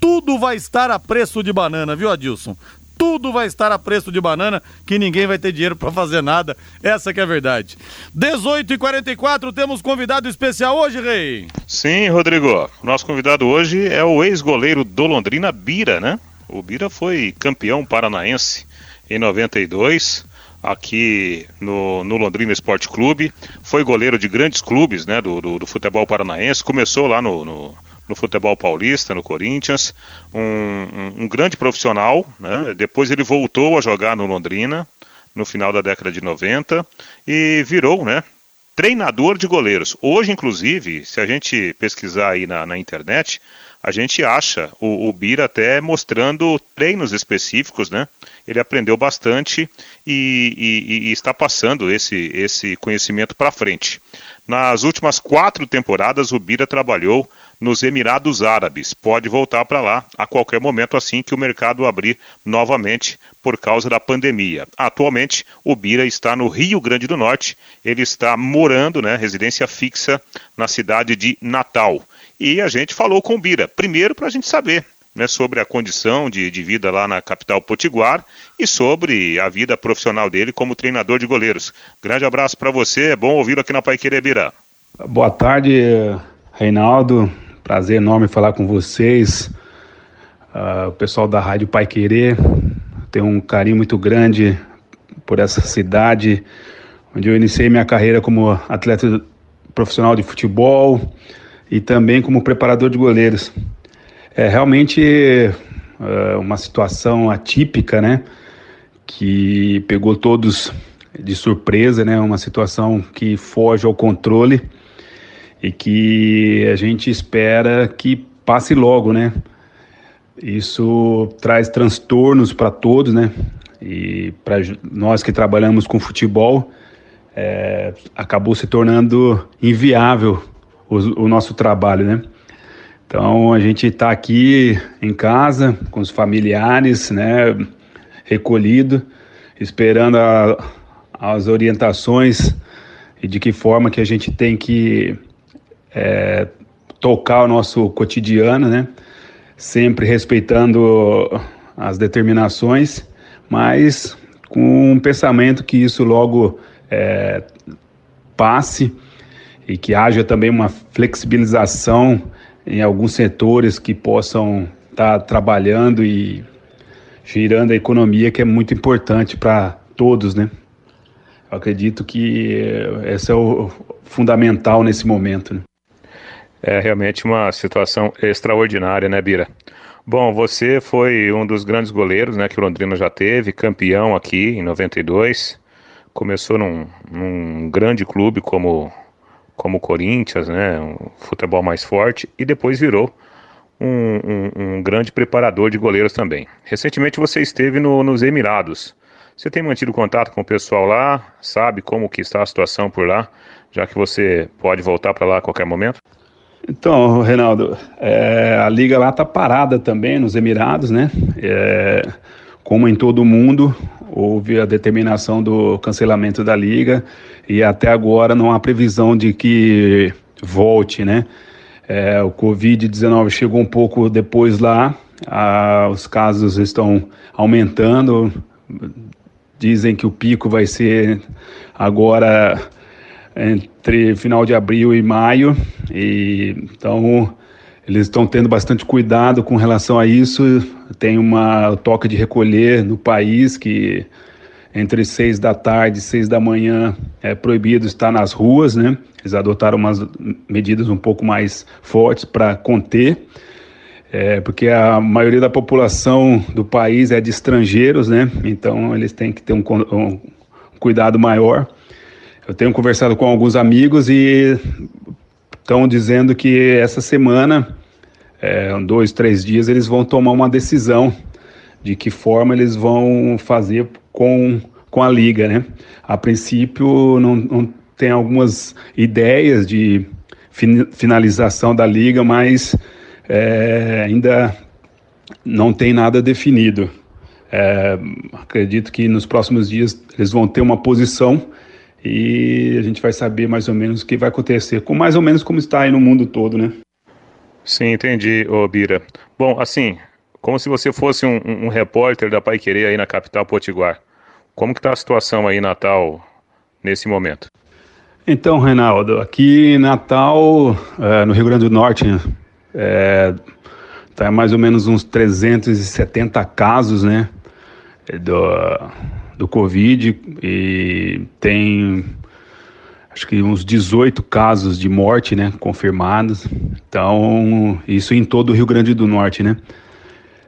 tudo vai estar a preço de banana, viu, Adilson? Tudo vai estar a preço de banana, que ninguém vai ter dinheiro para fazer nada. Essa que é a verdade. 18 e 44 temos convidado especial hoje, Rei. Sim, Rodrigo. Nosso convidado hoje é o ex-goleiro do Londrina, Bira, né? O Bira foi campeão paranaense em 92 aqui no, no, Londrina Esporte Clube. Foi goleiro de grandes clubes né, do, do, do futebol paranaense. Começou lá no, no, no futebol paulista, no Corinthians, um, um, um grande profissional. Né? Depois ele voltou a jogar no Londrina, no final da década de 90, e virou né, treinador de goleiros. Hoje, inclusive, se a gente pesquisar aí na, na internet, a gente acha o, o Bira até mostrando treinos específicos, né? Ele aprendeu bastante e, e, e está passando esse, esse conhecimento para frente. Nas últimas quatro temporadas, o Bira trabalhou nos Emirados Árabes. Pode voltar para lá a qualquer momento assim que o mercado abrir novamente por causa da pandemia. Atualmente, o Bira está no Rio Grande do Norte. Ele está morando, né, residência fixa na cidade de Natal. E a gente falou com o Bira, primeiro para a gente saber né, sobre a condição de, de, vida lá na capital potiguar e sobre a vida profissional dele como treinador de goleiros. Grande abraço para você, é bom ouvi-lo aqui na Pai Querer Bira. Boa tarde, Reinaldo. Prazer enorme falar com vocês. Uh, o pessoal da Rádio Pai Querer tem um carinho muito grande por essa cidade, onde eu iniciei minha carreira como atleta profissional de futebol e também como preparador de goleiros. É realmente uh, uma situação atípica, né? Que pegou todos de surpresa, né? Uma situação que foge ao controle e que a gente espera que passe logo, né? Isso traz transtornos para todos, né? E para nós que trabalhamos com futebol, é, acabou se tornando inviável o, o nosso trabalho, né? Então a gente está aqui em casa com os familiares, né? Recolhido, esperando a, as orientações e de que forma que a gente tem que é, tocar o nosso cotidiano, né? Sempre respeitando as determinações, mas com um pensamento que isso logo é, passe e que haja também uma flexibilização em alguns setores que possam estar tá trabalhando e girando a economia, que é muito importante para todos, né? Eu acredito que esse é o fundamental nesse momento. Né? É realmente uma situação extraordinária, né, Bira? Bom, você foi um dos grandes goleiros né, que o Londrina já teve, campeão aqui em 92. Começou num, num grande clube como como o Corinthians, né, um futebol mais forte, e depois virou um, um, um, grande preparador de goleiros também. Recentemente você esteve no, nos Emirados. Você tem mantido contato com o pessoal lá? Sabe como que está a situação por lá? Já que você pode voltar para lá a qualquer momento? Então, Reinaldo, é, a liga lá está parada também nos Emirados, né? É, como em todo o mundo, houve a determinação do cancelamento da liga e até agora não há previsão de que volte, né? É, o Covid-19 chegou um pouco depois lá, a, os casos estão aumentando, dizem que o pico vai ser agora entre final de abril e maio, e então eles estão tendo bastante cuidado com relação a isso. Tem uma toca de recolher no país que entre seis da tarde e seis da manhã é proibido estar nas ruas, né? Eles adotaram umas medidas um pouco mais fortes para conter, é, porque a maioria da população do país é de estrangeiros, né? Então eles têm que ter um, um cuidado maior. Eu tenho conversado com alguns amigos e estão dizendo que essa semana, é, dois, três dias, eles vão tomar uma decisão de que forma eles vão fazer com, com a liga, né? A princípio, não, não tem algumas ideias de finalização da liga, mas é, ainda não tem nada definido. É, acredito que nos próximos dias eles vão ter uma posição e a gente vai saber mais ou menos o que vai acontecer, com mais ou menos como está aí no mundo todo, né? Sim, entendi, ô Bira. Bom, assim, como se você fosse um, um repórter da Pai Querer aí na capital Potiguar. Como que está a situação aí em Natal nesse momento? Então, Reinaldo, aqui em Natal, é, no Rio Grande do Norte, é, tá mais ou menos uns 370 casos, né, do, do Covid e tem acho que uns 18 casos de morte, né, confirmados. Então, isso em todo o Rio Grande do Norte, né.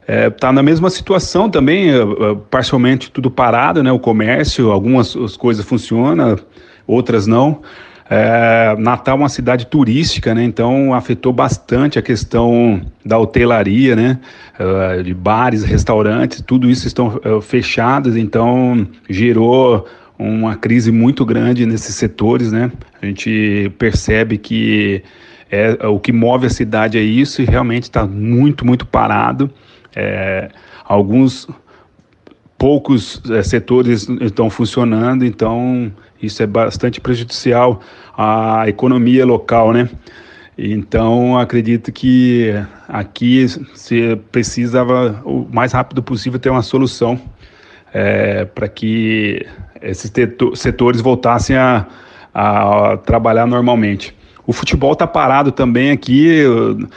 É, tá na mesma situação também, é, é, parcialmente tudo parado, né, o comércio, algumas coisas funcionam, outras não. É, Natal é uma cidade turística, né? Então afetou bastante a questão da hotelaria, né? Uh, de bares, restaurantes, tudo isso estão uh, fechados, então gerou uma crise muito grande nesses setores, né? A gente percebe que é, o que move a cidade é isso e realmente está muito, muito parado. É, alguns poucos é, setores estão funcionando, então isso é bastante prejudicial à economia local, né? Então, acredito que aqui se precisava o mais rápido possível ter uma solução é, para que esses setores voltassem a, a trabalhar normalmente. O futebol está parado também aqui, o,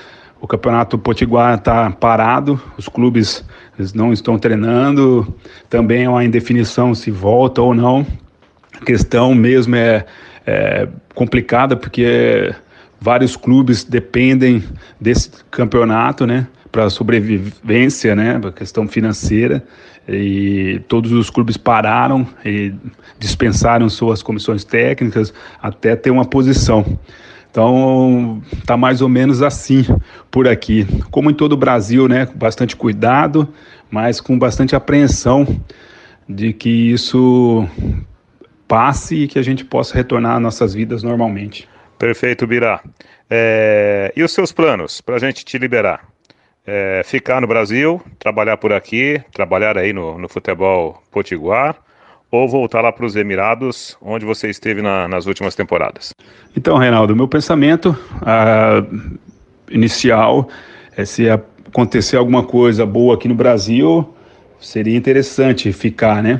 o campeonato potiguar está parado, os clubes não estão treinando, também é uma indefinição se volta ou não. A questão mesmo é, é complicada porque vários clubes dependem desse campeonato, né? Para sobrevivência, né? Para questão financeira. E todos os clubes pararam e dispensaram suas comissões técnicas até ter uma posição. Então, tá mais ou menos assim por aqui. Como em todo o Brasil, né? Com bastante cuidado, mas com bastante apreensão de que isso passe e que a gente possa retornar às nossas vidas normalmente. Perfeito, Birá. É, e os seus planos para a gente te liberar? É, ficar no Brasil, trabalhar por aqui, trabalhar aí no, no futebol potiguar, ou voltar lá para os Emirados, onde você esteve na, nas últimas temporadas? Então, Reinaldo, meu pensamento ah, inicial é se acontecer alguma coisa boa aqui no Brasil, seria interessante ficar, né?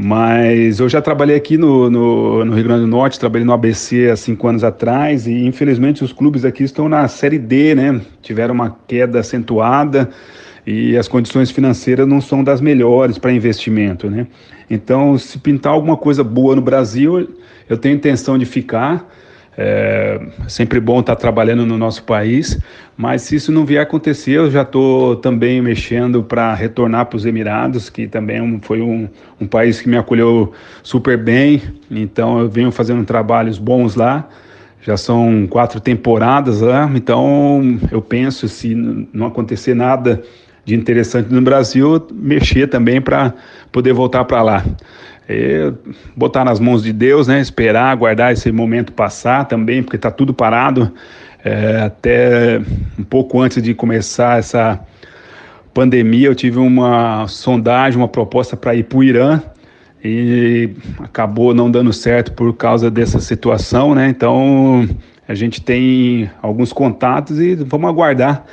Mas eu já trabalhei aqui no, no, no, Rio Grande do Norte, trabalhei no ABC há cinco anos atrás e infelizmente os clubes aqui estão na Série D, né? Tiveram uma queda acentuada e as condições financeiras não são das melhores para investimento, né? Então, se pintar alguma coisa boa no Brasil, eu tenho intenção de ficar é sempre bom estar trabalhando no nosso país, mas se isso não vier acontecer, eu já estou também mexendo para retornar para os Emirados, que também foi um, um país que me acolheu super bem, então eu venho fazendo trabalhos bons lá. Já são quatro temporadas lá, então eu penso, se não acontecer nada de interessante no Brasil, mexer também para poder voltar para lá. É, botar nas mãos de Deus, né? Esperar, aguardar esse momento passar também, porque está tudo parado. É, até um pouco antes de começar essa pandemia, eu tive uma sondagem, uma proposta para ir para o Irã e acabou não dando certo por causa dessa situação, né? Então a gente tem alguns contatos e vamos aguardar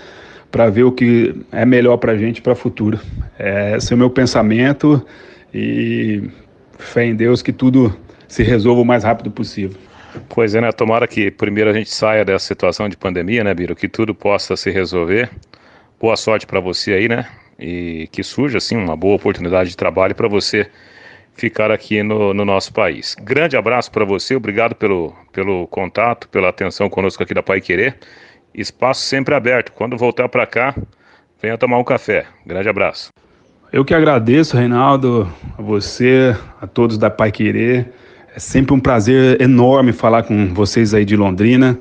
para ver o que é melhor para a gente para o futuro. É, esse é o meu pensamento e fé em Deus que tudo se resolva o mais rápido possível. Pois é, né? Tomara que primeiro a gente saia dessa situação de pandemia, né, Biro? Que tudo possa se resolver. Boa sorte para você aí, né? E que surja, assim, uma boa oportunidade de trabalho para você ficar aqui no, no, nosso país. Grande abraço para você, obrigado pelo, pelo contato, pela atenção conosco aqui da Pai Querer. Espaço sempre aberto. Quando voltar para cá, venha tomar um café. Grande abraço. Eu que agradeço, Reinaldo, a você, a todos da Pai Querer. É sempre um prazer enorme falar com vocês aí de Londrina.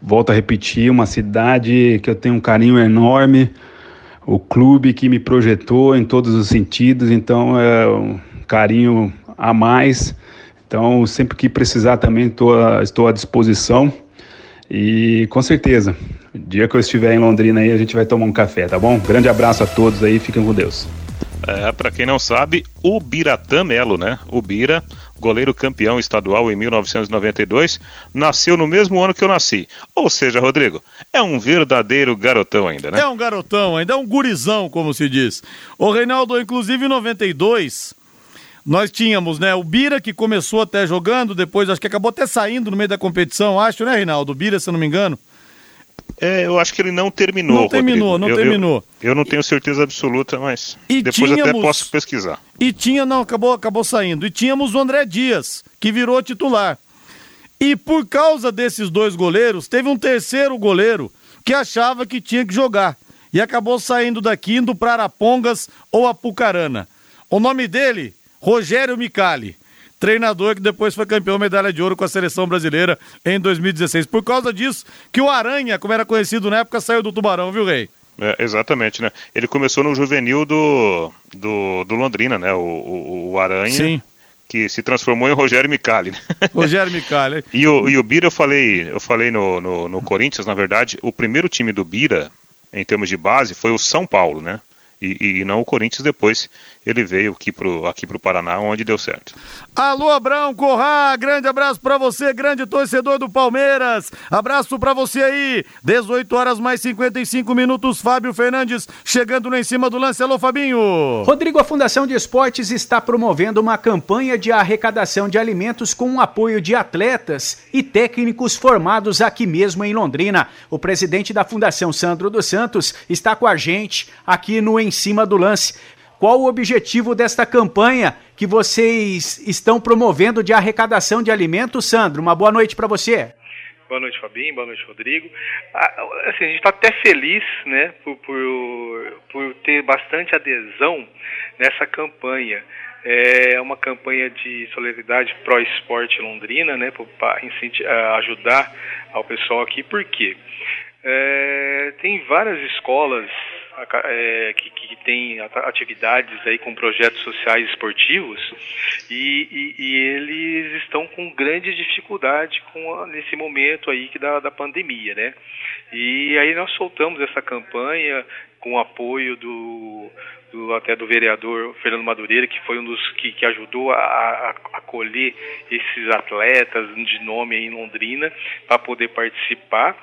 Volto a repetir, uma cidade que eu tenho um carinho enorme, o clube que me projetou em todos os sentidos, então é um carinho a mais. Então, sempre que precisar também tô, estou à disposição. E com certeza, o dia que eu estiver em Londrina aí, a gente vai tomar um café, tá bom? Grande abraço a todos aí, fiquem com Deus. É, para quem não sabe, o Biratã Melo, né? O Bira, goleiro campeão estadual em 1992, nasceu no mesmo ano que eu nasci. Ou seja, Rodrigo, é um verdadeiro garotão ainda, né? É um garotão ainda, é um gurizão, como se diz. O Reinaldo, inclusive em 92, nós tínhamos, né, o Bira que começou até jogando, depois acho que acabou até saindo no meio da competição, acho, né, Reinaldo? O Bira, se eu não me engano. É, eu acho que ele não terminou. Não terminou, Rodrigo. não eu, terminou. Eu, eu, não tenho certeza absoluta, mas e depois tínhamos... até posso pesquisar. E tinha, não, acabou, acabou saindo. E tínhamos o André Dias, que virou titular. E por causa desses dois goleiros, teve um terceiro goleiro que achava que tinha que jogar. E acabou saindo daqui, indo para Arapongas ou Apucarana. O nome dele Rogério Micali, treinador que depois foi campeão medalha de ouro com a seleção brasileira em 2016. Por causa disso, que o Aranha, como era conhecido na época, saiu do Tubarão, viu, Rei? É, exatamente, né? Ele começou no juvenil do, do, do Londrina, né? O, o, o Aranha. Sim que se transformou em Rogério Micali. Né? Rogério Micali. e, o, e o Bira, eu falei, eu falei no, no, no, Corinthians, na verdade, o primeiro time do Bira, em termos de base, foi o São Paulo, né? E, e não o Corinthians depois ele veio aqui pro, aqui pro Paraná, onde deu certo. Alô, Abrão Corrá, grande abraço para você, grande torcedor do Palmeiras. Abraço para você aí. 18 horas mais 55 minutos. Fábio Fernandes chegando lá em cima do lance. Alô, Fabinho. Rodrigo, a Fundação de Esportes está promovendo uma campanha de arrecadação de alimentos com o apoio de atletas e técnicos formados aqui mesmo em Londrina. O presidente da Fundação Sandro dos Santos está com a gente aqui no Em Cima do Lance. Qual o objetivo desta campanha que vocês estão promovendo de arrecadação de alimentos, Sandro? Uma boa noite para você. Boa noite, Fabinho. Boa noite, Rodrigo. Ah, assim, a gente está até feliz né, por, por, por, ter bastante adesão nessa campanha. É uma campanha de solidariedade pró-esporte Londrina, né, para ajudar ao pessoal aqui. Por quê? É, tem várias escolas é, que, que tem atividades aí com projetos sociais esportivos e, e, e eles estão com grande dificuldade com a, nesse momento aí que da, da pandemia, né? E aí nós soltamos essa campanha com o apoio do, do, até do vereador Fernando Madureira, que foi um dos que, que ajudou a, acolher esses atletas de nome em Londrina para poder participar.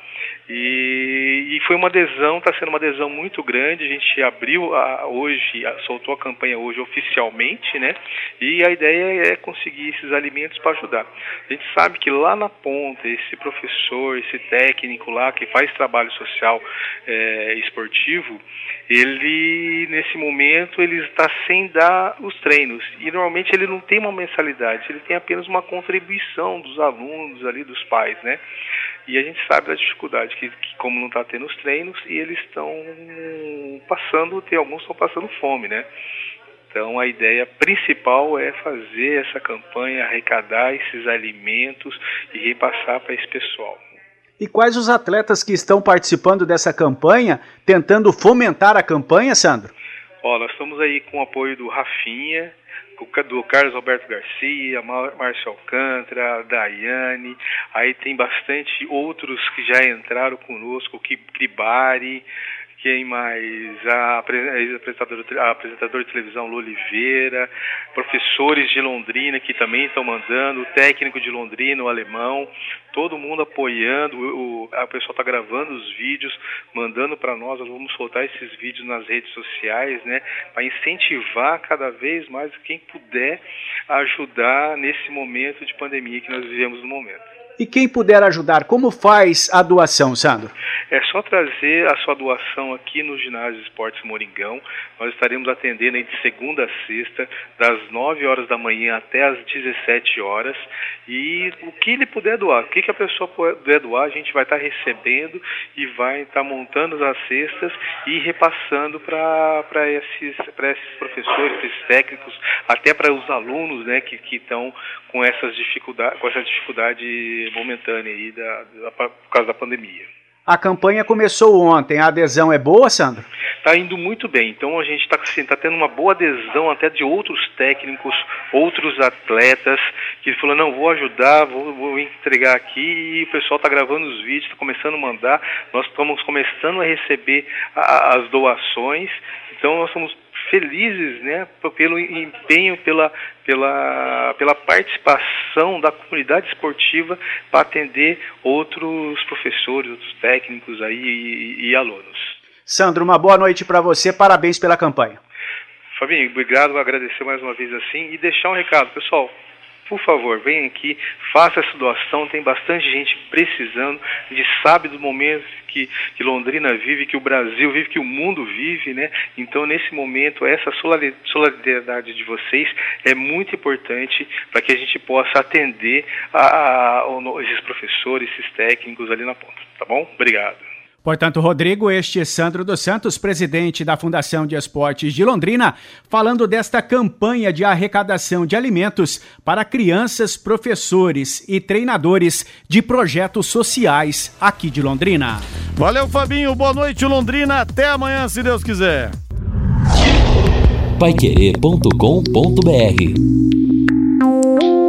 E, e, foi uma adesão, está sendo uma adesão muito grande. A gente abriu a, hoje, a, soltou a campanha hoje oficialmente, né? E a ideia é conseguir esses alimentos para ajudar. A gente sabe que lá na ponta, esse professor, esse técnico lá que faz trabalho social é, esportivo, ele nesse momento ele está sem dar os treinos e normalmente ele não tem uma mensalidade, ele tem apenas uma contribuição dos alunos ali, dos pais, né? E a gente sabe da dificuldade que, que como não está tendo os treinos e eles estão passando, tem alguns estão passando fome, né? Então a ideia principal é fazer essa campanha, arrecadar esses alimentos e repassar para esse pessoal. E quais os atletas que estão participando dessa campanha, tentando fomentar a campanha, Sandro? Ó, nós estamos aí com o apoio do Rafinha, do Carlos Alberto Garcia, Márcio Alcântara, Daiane, aí tem bastante outros que já entraram conosco, o Kribari, quem mais? A apresentadora, de televisão Lu Oliveira, professores de Londrina que também estão mandando, o técnico de Londrina, o alemão, todo mundo apoiando, o, a pessoa está gravando os vídeos, mandando para nós, nós vamos soltar esses vídeos nas redes sociais, né, para incentivar cada vez mais quem puder ajudar nesse momento de pandemia que nós vivemos no momento. E quem puder ajudar, como faz a doação, Sandro? É só trazer a sua doação aqui no Ginásio Esportes Moringão. Nós estaremos atendendo de segunda a sexta, das 9 horas da manhã até as 17 horas. E o que ele puder doar, o que, a pessoa puder doar, a gente vai estar recebendo e vai estar montando as cestas e repassando para esses, esses professores, esses técnicos, até para os alunos né, que estão com essas dificuldades, com essa dificuldade momentânea aí da, da, por causa da pandemia. A campanha começou ontem, a adesão é boa, Sandro? Está indo muito bem. Então a gente está assim, tá tendo uma boa adesão até de outros técnicos, outros atletas, que falou, não, vou ajudar, vou, vou entregar aqui, e o pessoal está gravando os vídeos, está começando a mandar, nós estamos começando a receber a, as doações, então nós estamos felizes né, pelo empenho, pela, pela, pela participação da comunidade esportiva para atender outros professores, outros técnicos aí e, e alunos. Sandro, uma boa noite para você, parabéns pela campanha. Fabinho, obrigado, agradecer mais uma vez assim e deixar um recado, pessoal por favor, venha aqui, faça essa doação. Tem bastante gente precisando. Gente sabe do momento que, que Londrina vive, que o Brasil vive, que o mundo vive, né? Então, nesse momento, essa solidariedade de vocês é muito importante para que a gente possa atender a, a, a, esses professores, esses técnicos ali na ponta. Tá bom? Obrigado. Portanto, Rodrigo, este é Sandro dos Santos, presidente da Fundação de Esportes de Londrina, falando desta campanha de arrecadação de alimentos para crianças, professores e treinadores de projetos sociais aqui de Londrina. Valeu, Fabinho. Boa noite, Londrina. Até amanhã, se Deus quiser. Paiquerê.com.br